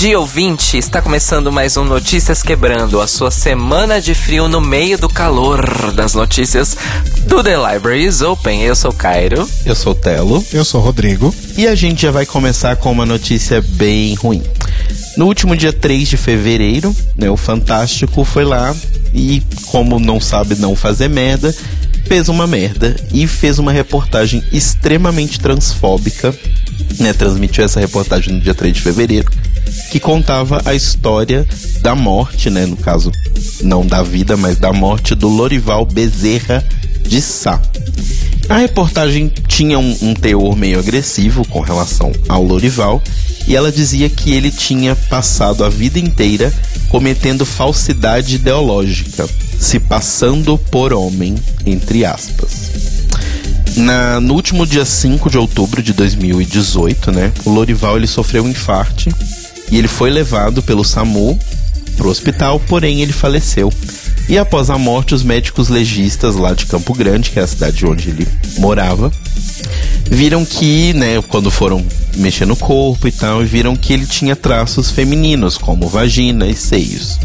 Dia, ouvinte! Está começando mais um Notícias Quebrando, a sua semana de frio no meio do calor das notícias do The Library is Open. Eu sou Cairo. Eu sou Telo. Eu sou Rodrigo. E a gente já vai começar com uma notícia bem ruim. No último dia 3 de fevereiro, né, o Fantástico foi lá e, como não sabe não fazer merda, fez uma merda e fez uma reportagem extremamente transfóbica, né, transmitiu essa reportagem no dia 3 de fevereiro, que contava a história da morte, né, no caso não da vida, mas da morte do Lorival Bezerra de Sá. A reportagem tinha um, um teor meio agressivo com relação ao Lorival e ela dizia que ele tinha passado a vida inteira cometendo falsidade ideológica, se passando por homem, entre aspas. Na, no último dia 5 de outubro de 2018, né, o Lorival ele sofreu um infarte e ele foi levado pelo SAMU para o hospital, porém ele faleceu. E após a morte, os médicos legistas lá de Campo Grande, que é a cidade onde ele morava, viram que, né, quando foram mexer no corpo e tal, viram que ele tinha traços femininos, como vagina e seios.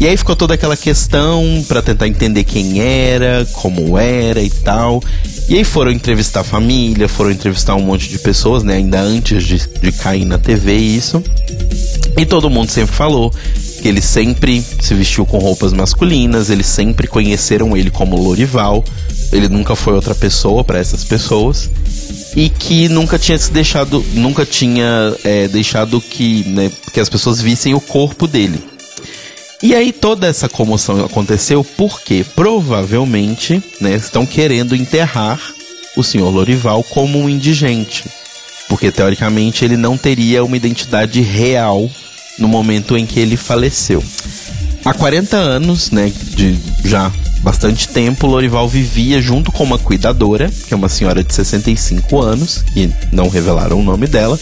E aí ficou toda aquela questão para tentar entender quem era, como era e tal. E aí foram entrevistar a família, foram entrevistar um monte de pessoas, né? Ainda antes de, de cair na TV isso. E todo mundo sempre falou que ele sempre se vestiu com roupas masculinas, eles sempre conheceram ele como Lorival, ele nunca foi outra pessoa para essas pessoas e que nunca tinha se deixado, nunca tinha é, deixado que, né, que as pessoas vissem o corpo dele. E aí toda essa comoção aconteceu porque provavelmente né, estão querendo enterrar o senhor Lorival como um indigente. Porque teoricamente ele não teria uma identidade real no momento em que ele faleceu. Há 40 anos, né, de já bastante tempo, Lorival vivia junto com uma cuidadora, que é uma senhora de 65 anos, e não revelaram o nome dela.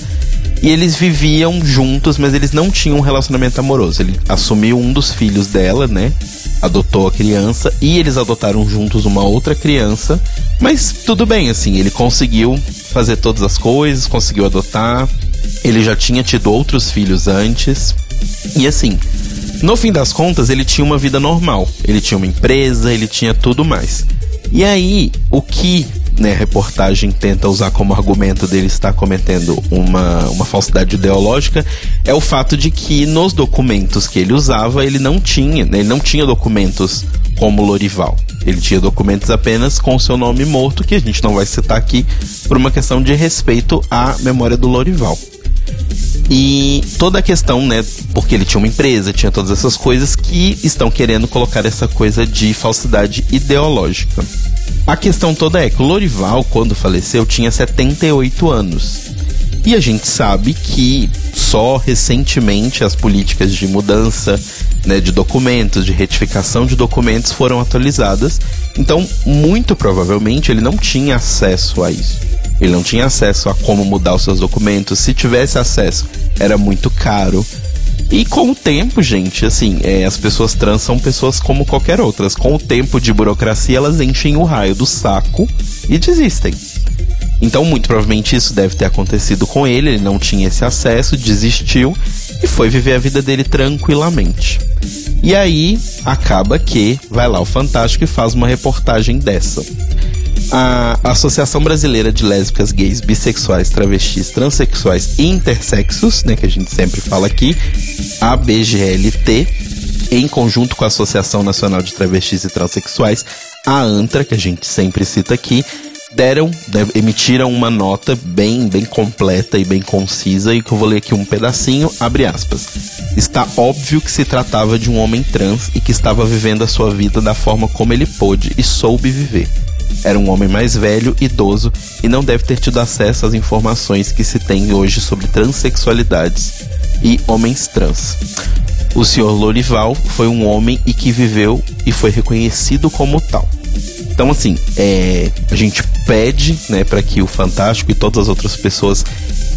E eles viviam juntos, mas eles não tinham um relacionamento amoroso. Ele assumiu um dos filhos dela, né? Adotou a criança e eles adotaram juntos uma outra criança. Mas tudo bem, assim, ele conseguiu fazer todas as coisas, conseguiu adotar. Ele já tinha tido outros filhos antes. E assim, no fim das contas, ele tinha uma vida normal. Ele tinha uma empresa, ele tinha tudo mais. E aí, o que né, a reportagem tenta usar como argumento dele estar cometendo uma, uma falsidade ideológica é o fato de que nos documentos que ele usava, ele não tinha, né, ele não tinha documentos como Lorival. Ele tinha documentos apenas com seu nome morto, que a gente não vai citar aqui por uma questão de respeito à memória do Lorival. E toda a questão, né, porque ele tinha uma empresa, tinha todas essas coisas que estão querendo colocar essa coisa de falsidade ideológica. A questão toda é que Lorival, quando faleceu, tinha 78 anos. E a gente sabe que só recentemente as políticas de mudança né, de documentos, de retificação de documentos foram atualizadas. Então, muito provavelmente, ele não tinha acesso a isso. Ele não tinha acesso a como mudar os seus documentos. Se tivesse acesso, era muito caro. E com o tempo, gente, assim, é, as pessoas trans são pessoas como qualquer outras. Com o tempo de burocracia, elas enchem o raio do saco e desistem. Então, muito provavelmente isso deve ter acontecido com ele. Ele não tinha esse acesso, desistiu e foi viver a vida dele tranquilamente. E aí acaba que vai lá o Fantástico e faz uma reportagem dessa. A Associação Brasileira de Lésbicas, Gays, Bissexuais, Travestis, Transsexuais e Intersexos, né, que a gente sempre fala aqui, a BGLT, em conjunto com a Associação Nacional de Travestis e Transsexuais, a ANTRA, que a gente sempre cita aqui, deram, emitiram uma nota bem, bem completa e bem concisa, e que eu vou ler aqui um pedacinho, abre aspas. Está óbvio que se tratava de um homem trans e que estava vivendo a sua vida da forma como ele pôde e soube viver. Era um homem mais velho, idoso e não deve ter tido acesso às informações que se tem hoje sobre transexualidades e homens trans. O senhor Lorival foi um homem e que viveu e foi reconhecido como tal. Então, assim, é, a gente pede né, para que o Fantástico e todas as outras pessoas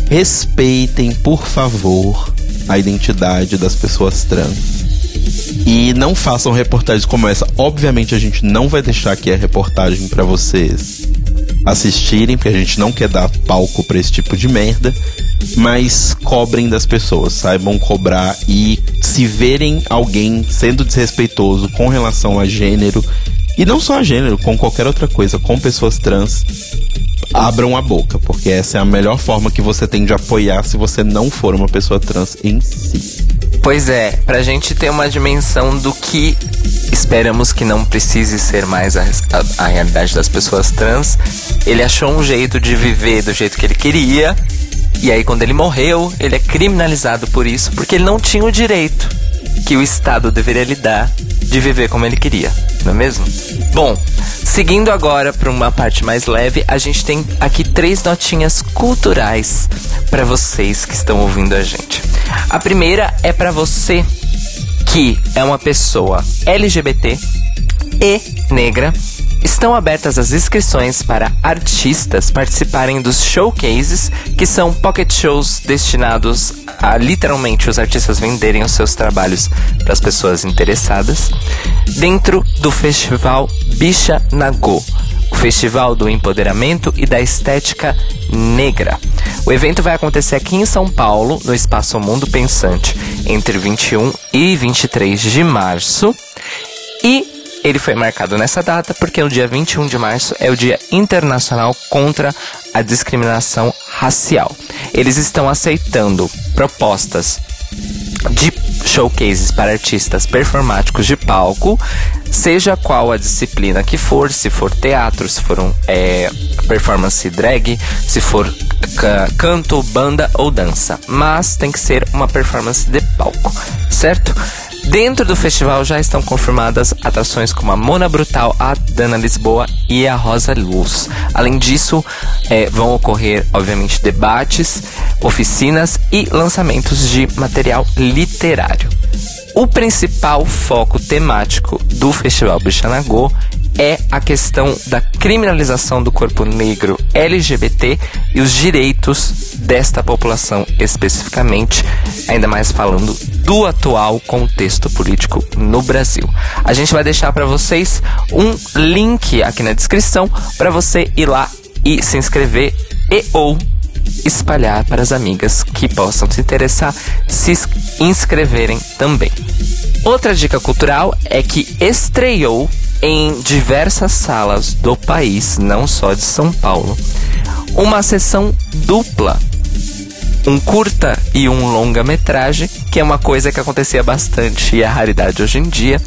respeitem, por favor, a identidade das pessoas trans e não façam reportagens como essa. Obviamente a gente não vai deixar aqui a reportagem para vocês assistirem, porque a gente não quer dar palco para esse tipo de merda. mas cobrem das pessoas, saibam cobrar e se verem alguém sendo desrespeitoso com relação a gênero, e não só a gênero, com qualquer outra coisa, com pessoas trans, abram a boca, porque essa é a melhor forma que você tem de apoiar se você não for uma pessoa trans em si. Pois é, pra gente ter uma dimensão do que esperamos que não precise ser mais a, a, a, realidade das pessoas trans, ele achou um jeito de viver do jeito que ele queria. E aí, quando ele morreu, ele é criminalizado por isso, porque ele não tinha o direito que o Estado deveria lhe dar de viver como ele queria, não é mesmo? Bom, seguindo agora para uma parte mais leve, a gente tem aqui três notinhas culturais para vocês que estão ouvindo a gente. A primeira é para você que é uma pessoa LGBT e negra. Estão abertas as inscrições para artistas participarem dos showcases, que são pocket shows destinados a literalmente os artistas venderem os seus trabalhos para as pessoas interessadas, dentro do festival Bicha Nagô, o festival do empoderamento e da estética negra. O evento vai acontecer aqui em São Paulo, no Espaço Mundo Pensante, entre 21 e 23 de março. E ele foi marcado nessa data porque o dia 21 de março é o Dia Internacional contra a Discriminação Racial. Eles estão aceitando propostas de showcases para artistas performáticos de palco, seja qual a disciplina que for, se for teatro, se for um, é, performance drag, se for canto, banda ou dança. Mas tem que ser uma performance de palco, certo? Dentro do festival já estão confirmadas atrações como a Mona Brutal, a Dana Lisboa e a Rosa Luz. Além disso, é, vão ocorrer, obviamente, debates, oficinas e lançamentos de material literário. O principal foco temático do Festival Bichanagô é a questão da criminalização do corpo negro LGBT e os direitos desta população especificamente, ainda mais falando do atual contexto político no Brasil. A gente vai deixar para vocês um link aqui na descrição para você ir lá e se inscrever e ou espalhar para as amigas que possam se interessar se inscreverem também. Outra dica cultural é que estreou em diversas salas do país, não só de São Paulo, uma sessão dupla um curta e um longa-metragem, que é uma coisa que acontecia bastante e é raridade hoje em dia,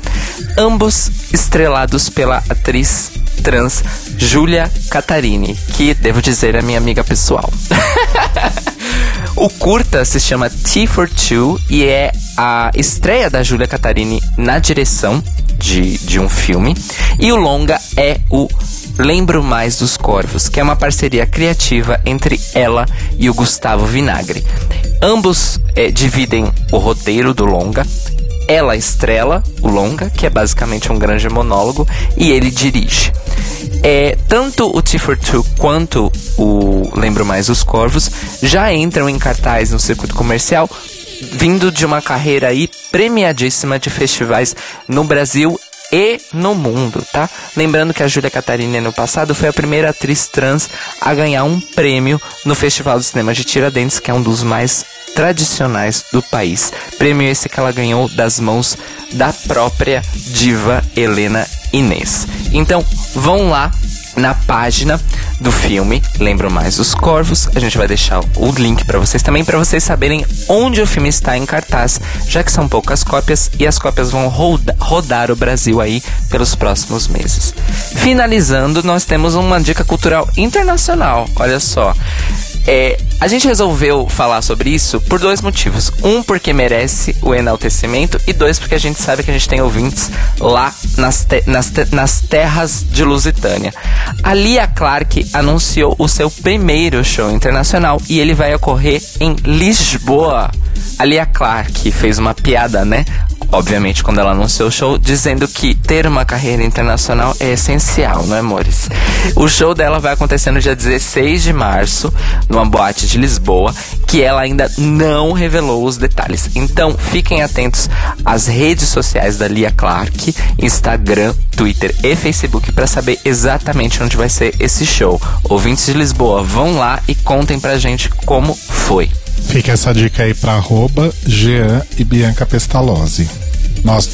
ambos estrelados pela atriz trans Julia Catarini, que devo dizer é minha amiga pessoal. o curta se chama T for Two e é a estreia da Julia Catarini na direção de, de um filme, e o longa é o Lembro Mais dos Corvos, que é uma parceria criativa entre ela e o Gustavo Vinagre. Ambos é, dividem o roteiro do longa. Ela estrela o longa, que é basicamente um grande monólogo, e ele dirige. É, tanto o T for Two quanto o Lembro Mais os Corvos já entram em cartaz no circuito comercial, vindo de uma carreira aí premiadíssima de festivais no Brasil e no mundo, tá? Lembrando que a Júlia Catarina no passado foi a primeira atriz trans a ganhar um prêmio no Festival de Cinema de Tiradentes, que é um dos mais tradicionais do país. Prêmio esse que ela ganhou das mãos da própria diva Helena Inês. Então, vão lá na página do filme, lembro mais os Corvos. A gente vai deixar o link para vocês também para vocês saberem onde o filme está em cartaz, já que são poucas cópias e as cópias vão roda rodar o Brasil aí pelos próximos meses. Finalizando, nós temos uma dica cultural internacional. Olha só. É, a gente resolveu falar sobre isso por dois motivos. Um, porque merece o enaltecimento, e dois, porque a gente sabe que a gente tem ouvintes lá nas, te nas, te nas terras de Lusitânia. A Lia Clark anunciou o seu primeiro show internacional e ele vai ocorrer em Lisboa. A Lia Clark fez uma piada, né? Obviamente, quando ela anunciou o show, dizendo que ter uma carreira internacional é essencial, não é, amores? O show dela vai acontecer no dia 16 de março, numa boate de Lisboa, que ela ainda não revelou os detalhes. Então, fiquem atentos às redes sociais da Lia Clark, Instagram, Twitter e Facebook para saber exatamente onde vai ser esse show. Ouvintes de Lisboa, vão lá e contem pra gente como foi. Fica essa dica aí para arroba Jean e Bianca Pestalozzi,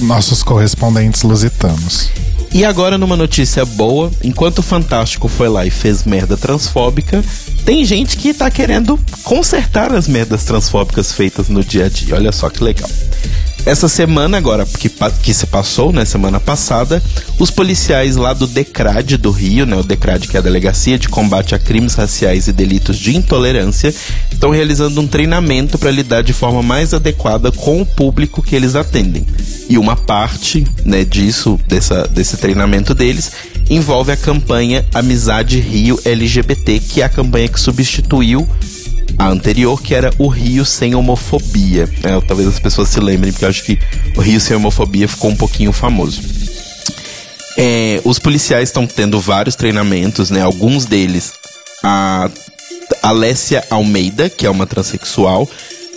nossos correspondentes lusitanos. E agora numa notícia boa, enquanto o Fantástico foi lá e fez merda transfóbica, tem gente que tá querendo consertar as merdas transfóbicas feitas no dia a dia. Olha só que legal. Essa semana agora, que, que se passou, né, semana passada, os policiais lá do DECRAD do Rio, né, o DECRAD que é a Delegacia de Combate a Crimes Raciais e Delitos de Intolerância, estão realizando um treinamento para lidar de forma mais adequada com o público que eles atendem. E uma parte, né, disso, dessa, desse treinamento deles, envolve a campanha Amizade Rio LGBT, que é a campanha que substituiu a anterior, que era o Rio Sem Homofobia. É, talvez as pessoas se lembrem, porque eu acho que o Rio Sem Homofobia ficou um pouquinho famoso. É, os policiais estão tendo vários treinamentos, né? Alguns deles, a Alessia Almeida, que é uma transexual,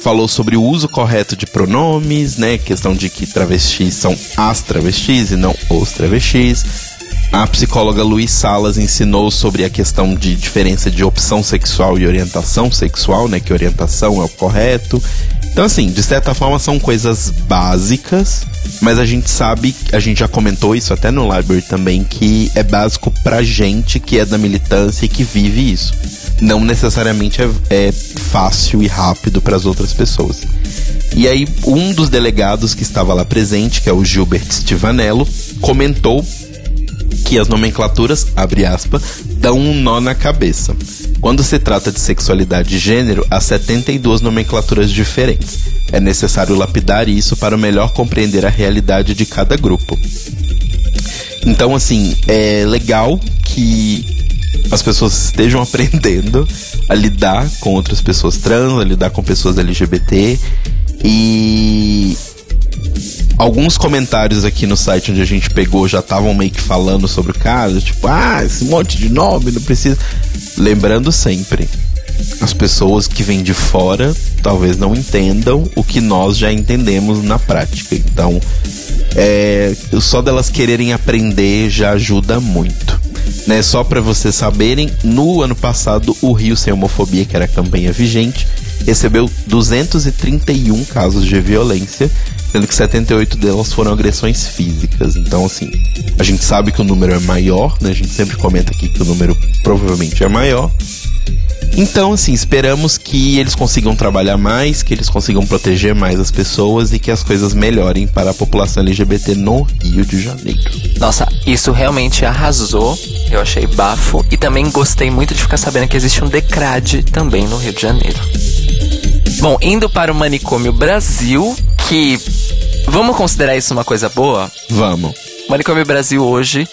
falou sobre o uso correto de pronomes, né? Questão de que travestis são as travestis e não os travestis. A psicóloga Luiz Salas ensinou sobre a questão de diferença de opção sexual e orientação sexual, né? Que orientação é o correto. Então, assim, de certa forma são coisas básicas, mas a gente sabe, a gente já comentou isso até no library também, que é básico pra gente que é da militância e que vive isso. Não necessariamente é, é fácil e rápido para as outras pessoas. E aí, um dos delegados que estava lá presente, que é o Gilbert Stivanello, comentou que as nomenclaturas, abre aspas, dão um nó na cabeça. Quando se trata de sexualidade e gênero, há 72 nomenclaturas diferentes. É necessário lapidar isso para melhor compreender a realidade de cada grupo. Então, assim, é legal que as pessoas estejam aprendendo a lidar com outras pessoas trans, a lidar com pessoas LGBT e alguns comentários aqui no site onde a gente pegou já estavam meio que falando sobre o caso, tipo, ah, esse monte de nome, não precisa. Lembrando sempre, as pessoas que vêm de fora talvez não entendam o que nós já entendemos na prática. Então, é, só delas quererem aprender já ajuda muito. Né, só para vocês saberem, no ano passado, o Rio Sem Homofobia, que era a campanha vigente, recebeu 231 casos de violência sendo que 78 delas foram agressões físicas. Então, assim, a gente sabe que o número é maior, né? A gente sempre comenta aqui que o número provavelmente é maior. Então, assim, esperamos que eles consigam trabalhar mais, que eles consigam proteger mais as pessoas e que as coisas melhorem para a população LGBT no Rio de Janeiro. Nossa, isso realmente arrasou. Eu achei bafo. E também gostei muito de ficar sabendo que existe um decrade também no Rio de Janeiro. Bom, indo para o Manicômio Brasil, que. Vamos considerar isso uma coisa boa? Vamos. Manicômio Brasil hoje,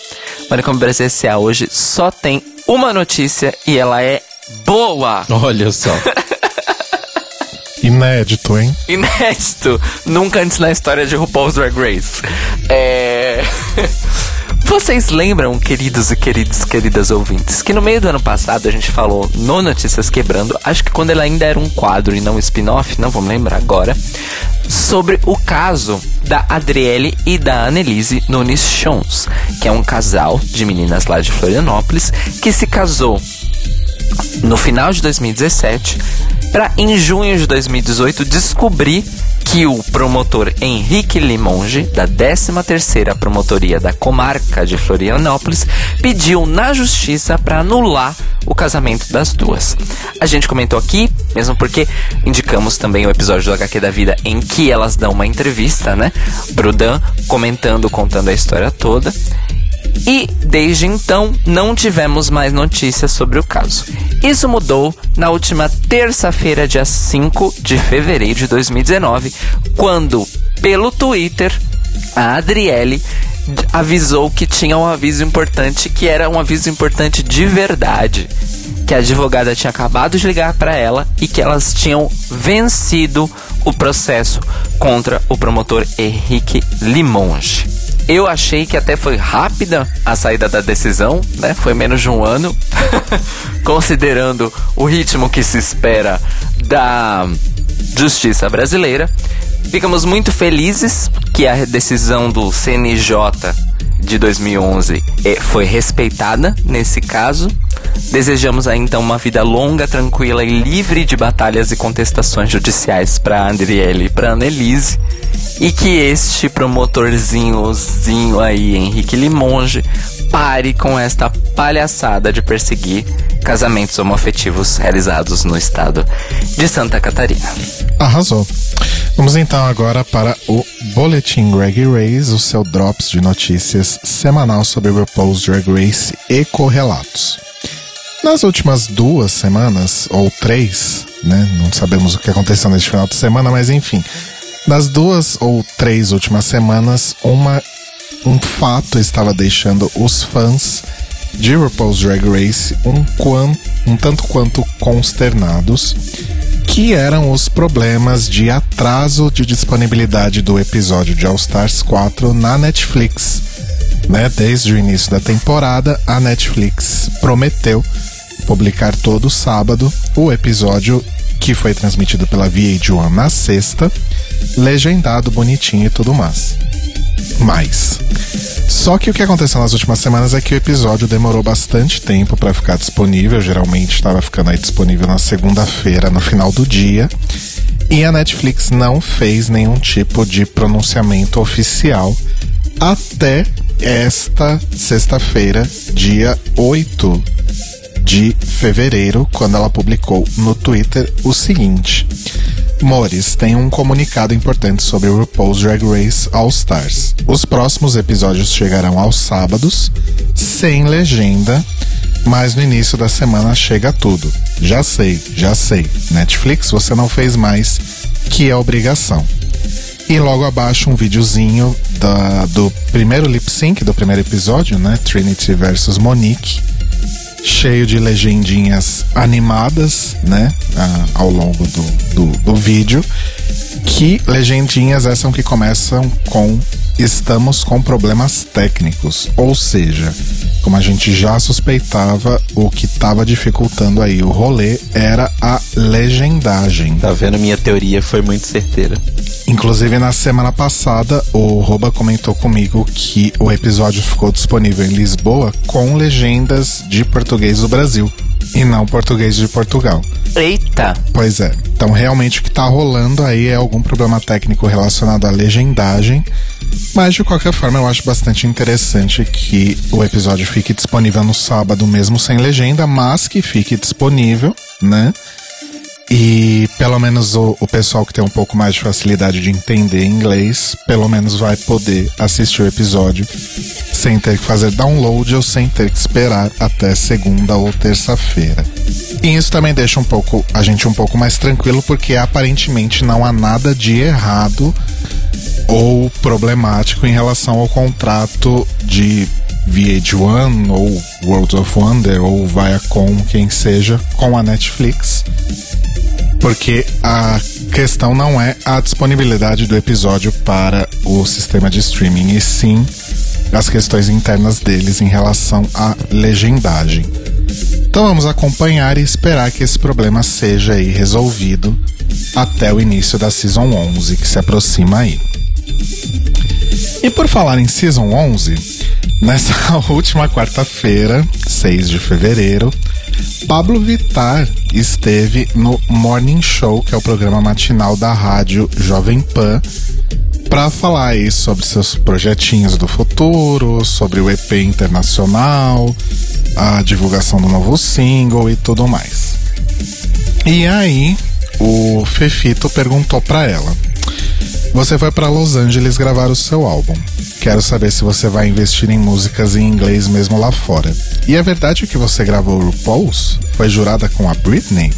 Manicômio Brasil S.A. hoje só tem uma notícia e ela é boa! Olha só. Inédito, hein? Inédito! Nunca antes na história de RuPaul's Drag Race. É. Vocês lembram, queridos e queridos, queridas ouvintes, que no meio do ano passado a gente falou no Notícias Quebrando, acho que quando ele ainda era um quadro e não um spin-off, não vamos lembrar agora, sobre o caso da Adriele e da Annelise Nunes Chons, que é um casal de meninas lá de Florianópolis que se casou no final de 2017 para em junho de 2018 descobrir que o promotor Henrique Limonge, da 13ª Promotoria da Comarca de Florianópolis, pediu na justiça para anular o casamento das duas. A gente comentou aqui, mesmo porque indicamos também o episódio do HQ da Vida em que elas dão uma entrevista, né, pro Dan, comentando, contando a história toda. E desde então não tivemos mais notícias sobre o caso. Isso mudou na última terça-feira, dia 5 de fevereiro de 2019, quando, pelo Twitter, a Adriele avisou que tinha um aviso importante, que era um aviso importante de verdade. Que a advogada tinha acabado de ligar para ela e que elas tinham vencido o processo contra o promotor Henrique Limonge. Eu achei que até foi rápida a saída da decisão, né? Foi menos de um ano, considerando o ritmo que se espera da justiça brasileira. Ficamos muito felizes que a decisão do CNJ de 2011 eh, foi respeitada nesse caso. Desejamos aí então uma vida longa, tranquila e livre de batalhas e contestações judiciais para Andriele e para Annelise. E que este promotorzinhozinho aí, Henrique Limonge, pare com esta palhaçada de perseguir casamentos homoafetivos realizados no estado de Santa Catarina. Arrasou. Vamos então agora para o Boletim Drag Race, o seu drops de notícias semanal sobre RuPaul's Drag Race e correlatos. Nas últimas duas semanas, ou três, né? Não sabemos o que aconteceu neste final de semana, mas enfim. Nas duas ou três últimas semanas, uma, um fato estava deixando os fãs de RuPaul's Drag Race um, quan, um tanto quanto consternados, que eram os problemas de atraso de disponibilidade do episódio de All Stars 4 na Netflix. Né? Desde o início da temporada, a Netflix prometeu publicar todo sábado o episódio que foi transmitido pela VH1 na sexta, legendado bonitinho e tudo mais. Mas só que o que aconteceu nas últimas semanas é que o episódio demorou bastante tempo para ficar disponível, geralmente estava ficando aí disponível na segunda-feira, no final do dia. E a Netflix não fez nenhum tipo de pronunciamento oficial até esta sexta-feira, dia 8 de fevereiro, quando ela publicou no Twitter o seguinte: Mores tem um comunicado importante sobre o RuPaul's Drag Race All Stars. Os próximos episódios chegarão aos sábados, sem legenda, mas no início da semana chega tudo. Já sei, já sei. Netflix, você não fez mais que a obrigação. E logo abaixo um videozinho da, do primeiro lip sync do primeiro episódio, né? Trinity versus Monique cheio de legendinhas animadas, né? Ah, ao longo do, do, do vídeo. Que legendinhas essas que começam com estamos com problemas técnicos. Ou seja, como a gente já suspeitava, o que estava dificultando aí o rolê era a legendagem. Tá vendo? Minha teoria foi muito certeira. Inclusive, na semana passada, o Roba comentou comigo que o episódio ficou disponível em Lisboa com legendas de português do Brasil e não português de Portugal. Eita! Pois é. Então, realmente, o que tá rolando aí é algum problema técnico relacionado à legendagem. Mas, de qualquer forma, eu acho bastante interessante que o episódio fique disponível no sábado, mesmo sem legenda, mas que fique disponível, né? E pelo menos o, o, pessoal que tem um pouco mais de facilidade de entender inglês, pelo menos vai poder assistir o episódio sem ter que fazer download ou sem ter que esperar até segunda ou terça-feira. E isso também deixa um pouco a gente um pouco mais tranquilo porque aparentemente não há nada de errado ou problemático em relação ao contrato de VH1 ou World of Wonder ou Viacom, quem seja, com a Netflix porque a questão não é a disponibilidade do episódio para o sistema de streaming, e sim as questões internas deles em relação à legendagem. Então vamos acompanhar e esperar que esse problema seja resolvido até o início da Season 11, que se aproxima aí. E por falar em Season 11, nessa última quarta-feira, 6 de fevereiro, Pablo Vittar esteve no Morning Show, que é o programa matinal da rádio Jovem Pan, para falar aí sobre seus projetinhos do futuro, sobre o EP internacional, a divulgação do novo single e tudo mais. E aí, o Fefito perguntou para ela: Você foi para Los Angeles gravar o seu álbum. Quero saber se você vai investir em músicas em inglês mesmo lá fora. E é verdade que você gravou RuPaul's? Foi jurada com a Britney?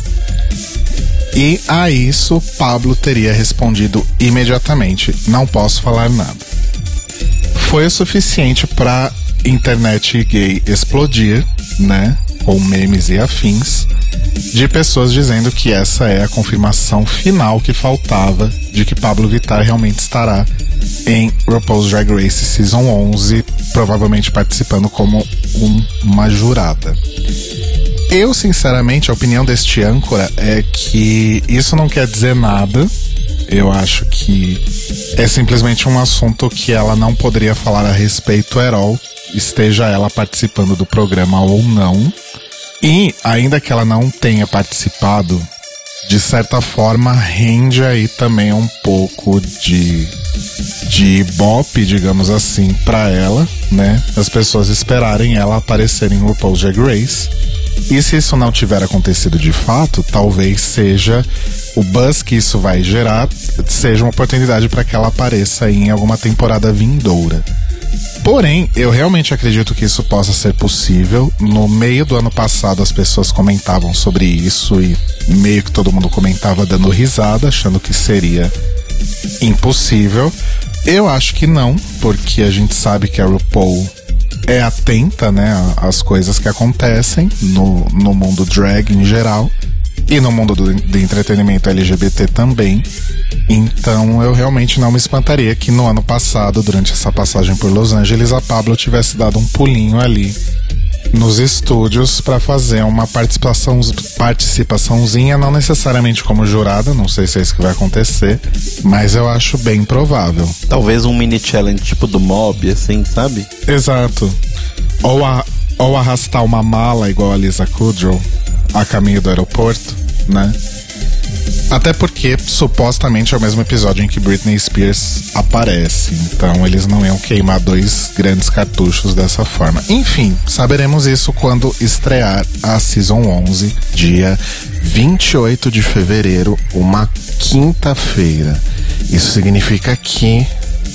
E a isso Pablo teria respondido imediatamente: Não posso falar nada. Foi o suficiente para internet gay explodir, né? Com memes e afins, de pessoas dizendo que essa é a confirmação final que faltava de que Pablo Vittar realmente estará em RuPaul's Drag Race Season 11, provavelmente participando como um, uma jurada. Eu, sinceramente, a opinião deste âncora é que isso não quer dizer nada. Eu acho que É simplesmente um assunto que ela não poderia falar a respeito at all, esteja ela participando do programa ou não. E, ainda que ela não tenha participado, de certa forma rende aí também um pouco de de bop, digamos assim, para ela, né? As pessoas esperarem ela aparecer em RuPaul's Drag Race. E se isso não tiver acontecido de fato, talvez seja o buzz que isso vai gerar, seja uma oportunidade para que ela apareça em alguma temporada vindoura. Porém, eu realmente acredito que isso possa ser possível. No meio do ano passado, as pessoas comentavam sobre isso e meio que todo mundo comentava dando risada, achando que seria impossível. Eu acho que não, porque a gente sabe que a RuPaul é atenta, né, às coisas que acontecem no, no mundo drag em geral e no mundo do, do entretenimento LGBT também. Então eu realmente não me espantaria que no ano passado, durante essa passagem por Los Angeles, a Pablo tivesse dado um pulinho ali nos estúdios para fazer uma participação participaçãozinha, não necessariamente como jurada, não sei se é isso que vai acontecer, mas eu acho bem provável. Talvez um mini challenge tipo do Mob, assim, sabe? Exato. Ou, a, ou arrastar uma mala igual a Lisa Kudrow a caminho do aeroporto, né? Até porque supostamente é o mesmo episódio em que Britney Spears aparece. Então eles não iam queimar dois grandes cartuchos dessa forma. Enfim, saberemos isso quando estrear a Season 11, dia 28 de fevereiro, uma quinta-feira. Isso significa que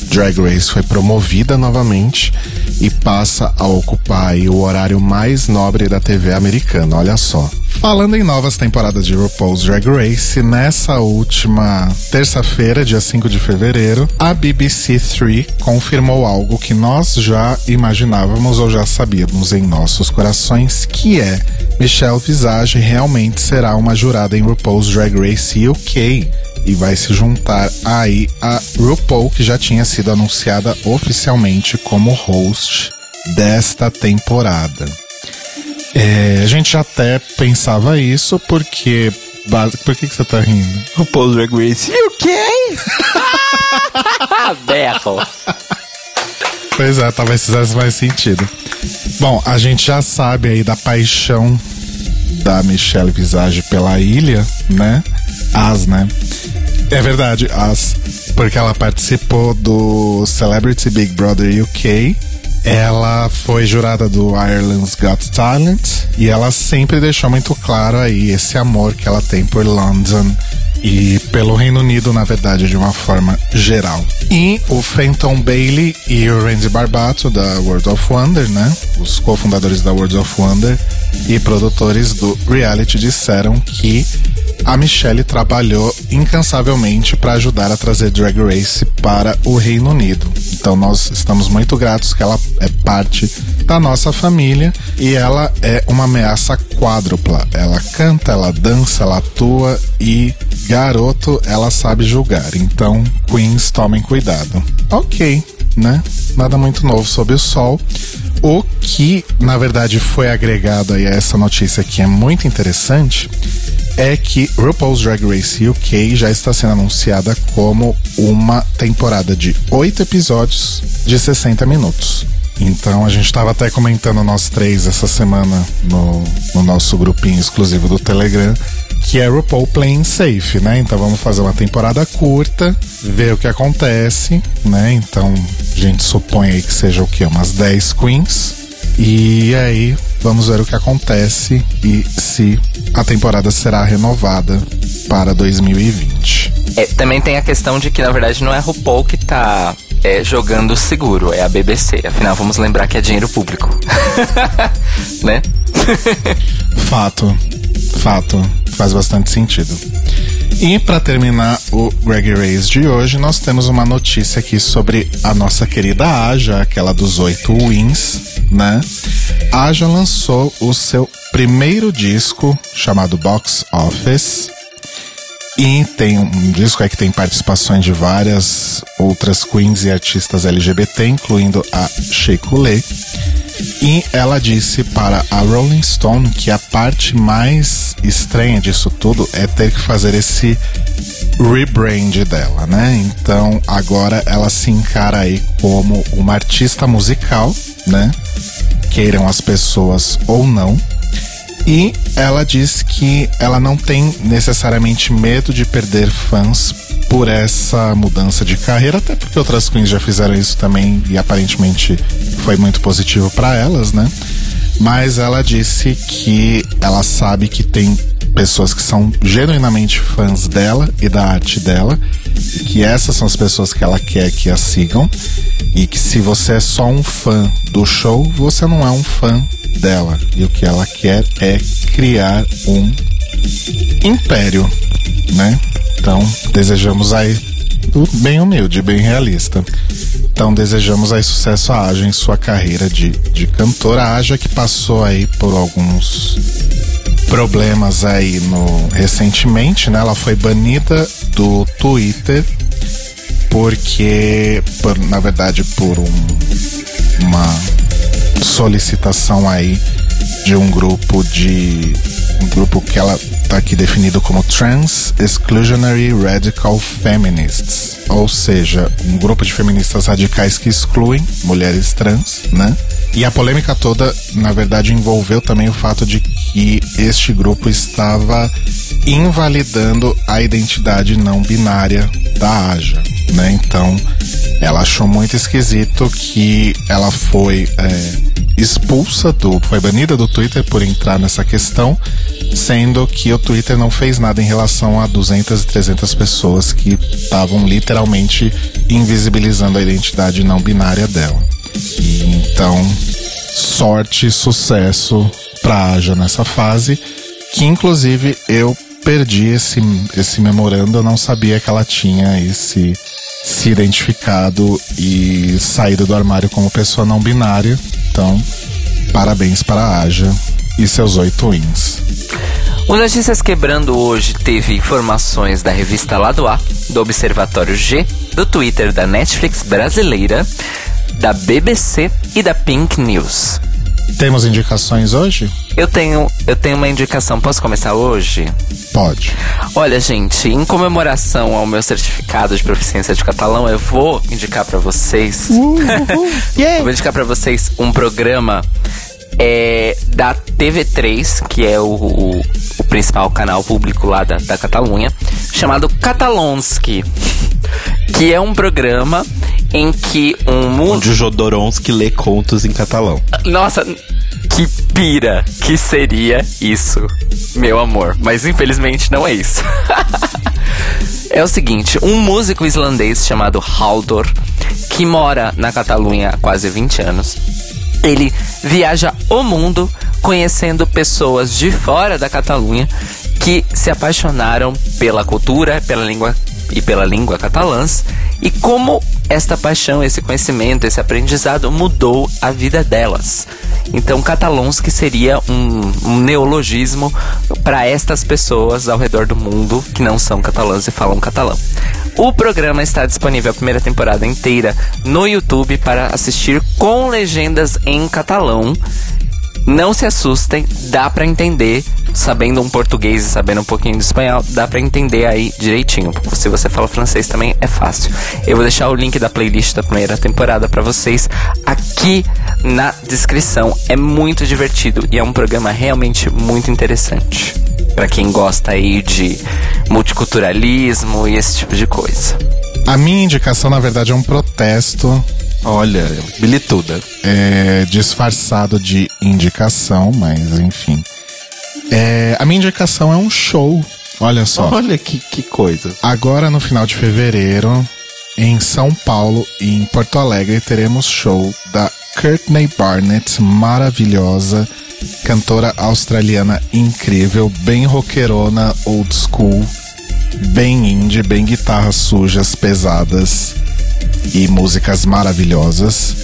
Drag Race foi promovida novamente e passa a ocupar o horário mais nobre da TV americana. Olha só. Falando em novas temporadas de RuPaul's Drag Race, nessa última terça-feira, dia 5 de fevereiro, a BBC 3 confirmou algo que nós já imaginávamos ou já sabíamos em nossos corações, que é Michelle Visage realmente será uma jurada em RuPaul's Drag Race UK e vai se juntar aí a RuPaul, que já tinha sido anunciada oficialmente como host desta temporada. É, a gente até pensava isso porque. Por que, que você tá rindo? O Paul Drag Race. E o quê? Berro. Pois é, talvez fizesse mais sentido. Bom, a gente já sabe aí da paixão da Michelle Visage pela ilha, né? As, né? É verdade, as. Porque ela participou do Celebrity Big Brother UK ela foi jurada do Ireland's Got Talent e ela sempre deixou muito claro aí esse amor que ela tem por London e pelo Reino Unido, na verdade, de uma forma geral. E o Fenton Bailey e o Randy Barbato da World of Wonder, né? Os cofundadores da World of Wonder e produtores do reality disseram que a Michelle trabalhou incansavelmente para ajudar a trazer Drag Race para o Reino Unido. Então nós estamos muito gratos que ela é parte da nossa família e ela é uma ameaça quádrupla. Ela canta, ela dança, ela atua e garoto, ela sabe julgar. Então, Queens, tomem cuidado. Ok, né? Nada muito novo sob o sol. O que, na verdade, foi agregado aí a essa notícia que é muito interessante é que RuPaul's Drag Race UK já está sendo anunciada como uma temporada de oito episódios de 60 minutos. Então a gente estava até comentando nós três essa semana no, no nosso grupinho exclusivo do Telegram que é RuPaul Playing Safe, né? Então vamos fazer uma temporada curta, ver o que acontece, né? Então a gente supõe aí que seja o que? Umas 10 queens. E aí vamos ver o que acontece e se a temporada será renovada para 2020. É, também tem a questão de que, na verdade, não é RuPaul que tá é, jogando seguro, é a BBC. Afinal, vamos lembrar que é dinheiro público. né? Fato. Fato. Faz bastante sentido. E para terminar o Greg Race de hoje, nós temos uma notícia aqui sobre a nossa querida Aja, aquela dos oito wins, né? Aja lançou o seu primeiro disco chamado Box Office. E tem um disco aí que tem participações de várias outras queens e artistas LGBT, incluindo a Sheikh Lê. E ela disse para a Rolling Stone que a parte mais estranha disso tudo é ter que fazer esse rebrand dela, né? Então agora ela se encara aí como uma artista musical, né? Queiram as pessoas ou não. E ela diz que ela não tem necessariamente medo de perder fãs por essa mudança de carreira, até porque outras queens já fizeram isso também e aparentemente foi muito positivo para elas, né? Mas ela disse que ela sabe que tem pessoas que são genuinamente fãs dela e da arte dela, que essas são as pessoas que ela quer que a sigam, e que se você é só um fã do show, você não é um fã dela. E o que ela quer é criar um império, né? Então, desejamos aí bem humilde, bem realista. Então desejamos aí sucesso a Aja em sua carreira de, de cantora. Aja que passou aí por alguns problemas aí no recentemente, né? Ela foi banida do Twitter porque, por, na verdade, por um, uma solicitação aí de um grupo de um grupo que ela tá aqui definido como Trans Exclusionary Radical Feminists, ou seja, um grupo de feministas radicais que excluem mulheres trans, né? E a polêmica toda, na verdade, envolveu também o fato de que este grupo estava invalidando a identidade não binária da Aja, né? Então, ela achou muito esquisito que ela foi é, expulsa do, foi banida do Twitter por entrar nessa questão, sendo que o Twitter não fez nada em relação a 200 e 300 pessoas que estavam literalmente invisibilizando a identidade não binária dela. E então, sorte e sucesso pra Aja nessa fase, que inclusive eu perdi esse, esse memorando, eu não sabia que ela tinha esse se identificado e saído do armário como pessoa não binária. Então, parabéns para a Aja e seus oito wins. O Notícias Quebrando hoje teve informações da revista Lado A, do Observatório G, do Twitter da Netflix brasileira, da BBC e da Pink News. Temos indicações hoje? Eu tenho, eu tenho uma indicação. Posso começar hoje? Pode. Olha, gente, em comemoração ao meu certificado de proficiência de catalão, eu vou indicar para vocês. Uh, eu vou indicar para vocês um programa é, da TV3, que é o, o, o, principal canal público lá da, da Catalunha, chamado Catalonsky. Que é um programa em que um Onde o Jodorowsky lê contos em catalão. Nossa, que pira que seria isso, meu amor. Mas infelizmente não é isso. é o seguinte, um músico islandês chamado Haldor, que mora na Catalunha há quase 20 anos, ele viaja o mundo conhecendo pessoas de fora da Catalunha que se apaixonaram pela cultura, pela língua e pela língua catalãs e como esta paixão, esse conhecimento, esse aprendizado mudou a vida delas. Então, catalãos que seria um, um neologismo para estas pessoas ao redor do mundo que não são catalãs e falam catalão. O programa está disponível a primeira temporada inteira no YouTube para assistir com legendas em catalão não se assustem, dá para entender, sabendo um português e sabendo um pouquinho de espanhol, dá para entender aí direitinho. Se você fala francês também é fácil. Eu vou deixar o link da playlist da primeira temporada para vocês aqui na descrição. É muito divertido e é um programa realmente muito interessante para quem gosta aí de multiculturalismo e esse tipo de coisa. A minha indicação, na verdade, é um protesto Olha, bilituda. É disfarçado de indicação, mas enfim. É, a minha indicação é um show. Olha só. Olha que, que coisa. Agora no final de fevereiro, em São Paulo e em Porto Alegre, teremos show da Courtney Barnett, maravilhosa, cantora australiana incrível, bem rockerona, old school, bem indie, bem guitarras sujas, pesadas e músicas maravilhosas.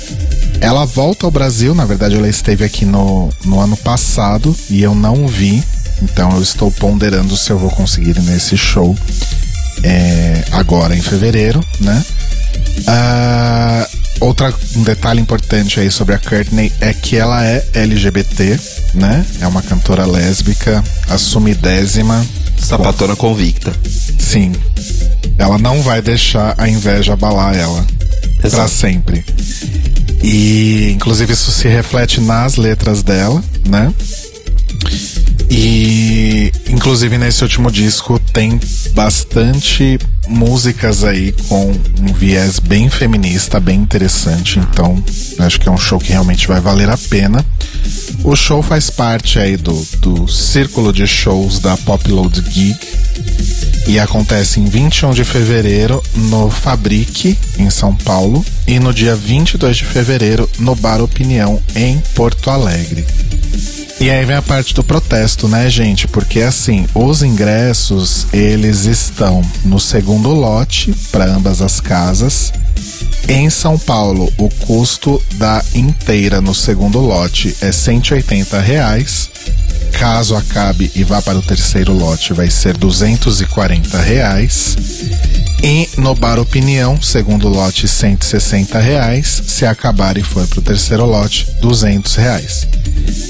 Ela volta ao Brasil, na verdade ela esteve aqui no, no ano passado e eu não vi, então eu estou ponderando se eu vou conseguir ir nesse show é, agora em fevereiro, né? Uh, outra um detalhe importante aí sobre a Courtney é que ela é LGBT, né? É uma cantora lésbica, assumidésima. Sapatona convicta. Sim. Ela não vai deixar a inveja abalar ela para sempre. E inclusive isso se reflete nas letras dela, né? E inclusive nesse último disco tem bastante músicas aí com um viés bem feminista, bem interessante. Então, acho que é um show que realmente vai valer a pena. O show faz parte aí do, do círculo de shows da Pop Load Gig e acontece em 21 de fevereiro no Fabrique, em São Paulo, e no dia 22 de fevereiro no Bar Opinião, em Porto Alegre. E aí vem a parte do protesto, né, gente? Porque assim, os ingressos, eles estão no segundo lote para ambas as casas. Em São Paulo, o custo da inteira no segundo lote é 180 reais. Caso acabe e vá para o terceiro lote, vai ser 240 reais. E no Bar Opinião, segundo lote, 160 reais. Se acabar e for para o terceiro lote, 200 reais.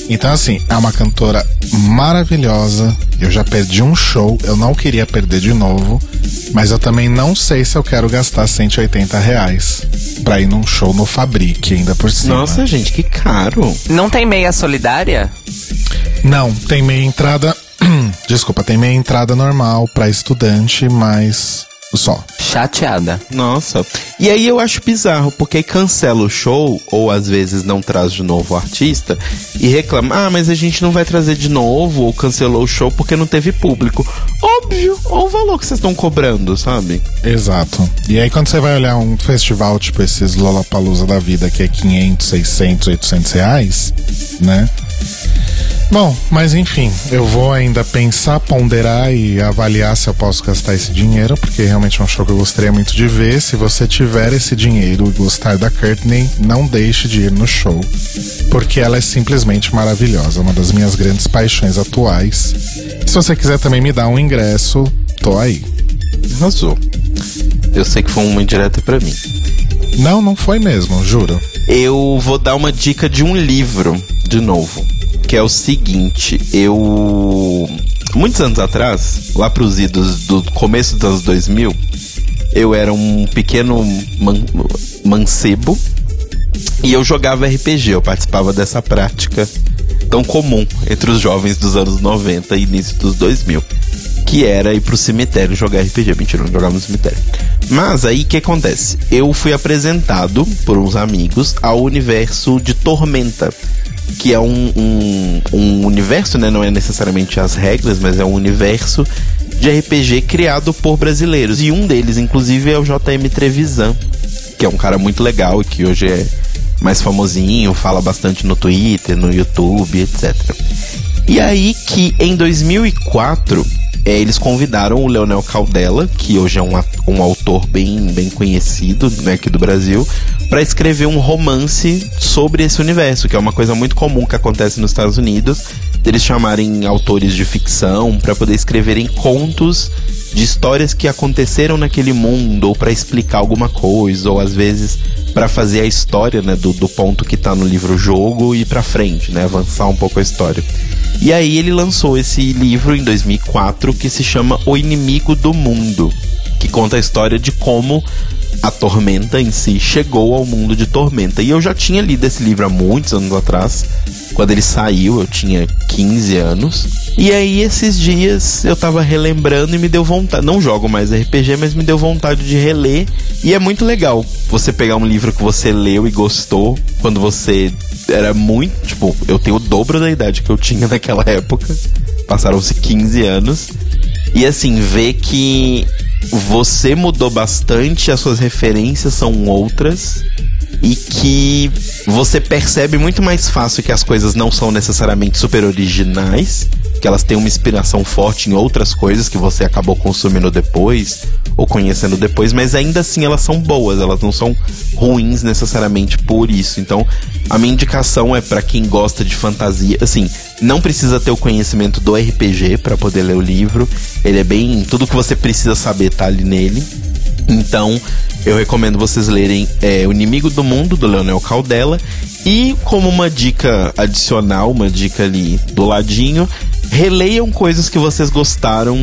Então, assim, é uma cantora maravilhosa. Eu já perdi um show, eu não queria perder de novo. Mas eu também não sei se eu quero gastar 180 reais pra ir num show no Fabrique, ainda por cima. Nossa, gente, que caro. Não tem meia solidária? Não, tem meia entrada. Desculpa, tem meia entrada normal pra estudante, mas só. Chateada. Nossa. E aí eu acho bizarro, porque aí cancela o show, ou às vezes não traz de novo o artista, e reclama, ah, mas a gente não vai trazer de novo, ou cancelou o show porque não teve público. Óbvio, olha o valor que vocês estão cobrando, sabe? Exato. E aí quando você vai olhar um festival tipo esses Lollapalooza da vida, que é 500, 600, 800 reais, né? Bom, mas enfim, eu vou ainda pensar, ponderar e avaliar se eu posso gastar esse dinheiro, porque realmente é um show que eu gostaria muito de ver. Se você tiver esse dinheiro e gostar da Courtney, não deixe de ir no show, porque ela é simplesmente maravilhosa, uma das minhas grandes paixões atuais. Se você quiser também me dar um ingresso, tô aí. Arrasou. Eu sei que foi uma indireta pra mim. Não, não foi mesmo, juro. Eu vou dar uma dica de um livro, de novo. Que é o seguinte, eu. Muitos anos atrás, lá pros idos do começo dos anos 2000, eu era um pequeno man- mancebo e eu jogava RPG, eu participava dessa prática tão comum entre os jovens dos anos 90 e início dos 2000, que era ir pro cemitério jogar RPG. Mentira, não jogava no cemitério. Mas aí o que acontece? Eu fui apresentado por uns amigos ao universo de Tormenta, que é um, um, um universo, né? Não é necessariamente as regras, mas é um universo de RPG criado por brasileiros. E um deles, inclusive, é o JM Trevisan, que é um cara muito legal e que hoje é mais famosinho, fala bastante no Twitter, no YouTube, etc. E aí que em 2004 eh, eles convidaram o Leonel Caldela, que hoje é um, um autor bem, bem conhecido né, aqui do Brasil, para escrever um romance sobre esse universo, que é uma coisa muito comum que acontece nos Estados Unidos, deles chamarem autores de ficção para poder escreverem contos de histórias que aconteceram naquele mundo, ou para explicar alguma coisa, ou às vezes para fazer a história, né, do, do ponto que tá no livro jogo e para frente, né, avançar um pouco a história. E aí ele lançou esse livro em 2004 que se chama O Inimigo do Mundo, que conta a história de como a Tormenta em si chegou ao mundo de Tormenta. E eu já tinha lido esse livro há muitos anos atrás. Quando ele saiu, eu tinha 15 anos. E aí, esses dias, eu tava relembrando e me deu vontade. Não jogo mais RPG, mas me deu vontade de reler. E é muito legal você pegar um livro que você leu e gostou quando você era muito. Tipo, eu tenho o dobro da idade que eu tinha naquela época. Passaram-se 15 anos. E assim, ver que você mudou bastante, as suas referências são outras e que você percebe muito mais fácil que as coisas não são necessariamente super originais, que elas têm uma inspiração forte em outras coisas que você acabou consumindo depois ou conhecendo depois, mas ainda assim elas são boas, elas não são ruins necessariamente por isso. Então, a minha indicação é para quem gosta de fantasia, assim, não precisa ter o conhecimento do RPG para poder ler o livro. Ele é bem, tudo que você precisa saber tá ali nele. Então, eu recomendo vocês lerem é, O Inimigo do Mundo, do Leonel Caldela. E como uma dica adicional, uma dica ali do ladinho, releiam coisas que vocês gostaram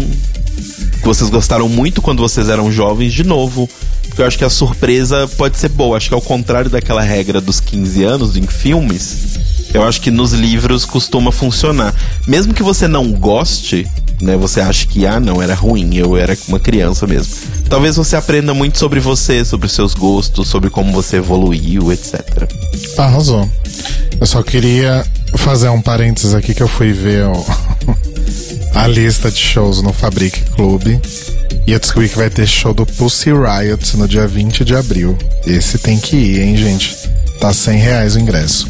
que vocês gostaram muito quando vocês eram jovens de novo. Porque eu acho que a surpresa pode ser boa. Acho que ao contrário daquela regra dos 15 anos em filmes, eu acho que nos livros costuma funcionar. Mesmo que você não goste, né? Você acha que, ah, não, era ruim, eu era uma criança mesmo. Talvez você aprenda muito sobre você, sobre seus gostos, sobre como você evoluiu, etc. Arrasou. Eu só queria fazer um parênteses aqui que eu fui ver o, a lista de shows no Fabric Club. E eu descobri que vai ter show do Pussy Riot no dia 20 de abril. Esse tem que ir, hein, gente? Tá 100 reais o ingresso.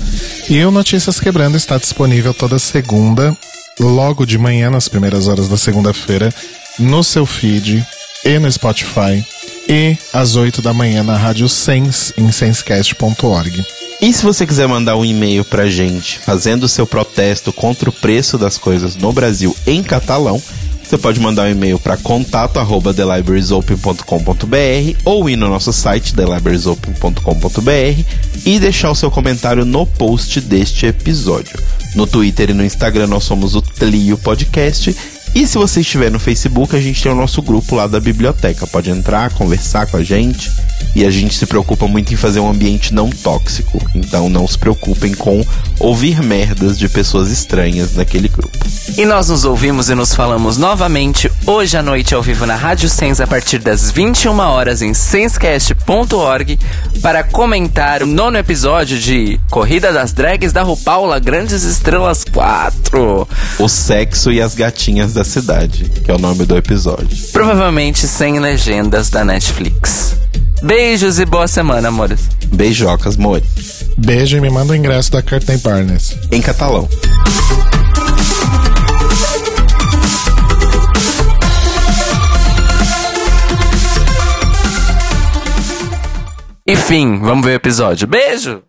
E o Notícias Quebrando está disponível toda segunda, logo de manhã, nas primeiras horas da segunda-feira, no seu feed e no Spotify. E às 8 da manhã na Rádio Sense, em sensecast.org. E se você quiser mandar um e-mail pra gente fazendo o seu protesto contra o preço das coisas no Brasil em catalão, você pode mandar um e-mail para contato@thelibrariesopen.com.br ou ir no nosso site thelibrariesopen.com.br e deixar o seu comentário no post deste episódio. No Twitter e no Instagram nós somos o Tlio Podcast e se você estiver no Facebook, a gente tem o nosso grupo lá da biblioteca. Pode entrar, conversar com a gente. E a gente se preocupa muito em fazer um ambiente não tóxico. Então não se preocupem com ouvir merdas de pessoas estranhas naquele grupo. E nós nos ouvimos e nos falamos novamente hoje à noite ao vivo na Rádio Sens a partir das 21 horas em senscast.org para comentar o nono episódio de Corrida das Drags da RuPaula Grandes Estrelas 4. O sexo e as gatinhas da cidade, que é o nome do episódio. Provavelmente sem legendas da Netflix. Beijos e boa semana, amores. Beijocas, Mori. Beijo e me manda o ingresso da Curtain Partners. Em catalão. Enfim, vamos ver o episódio. Beijo!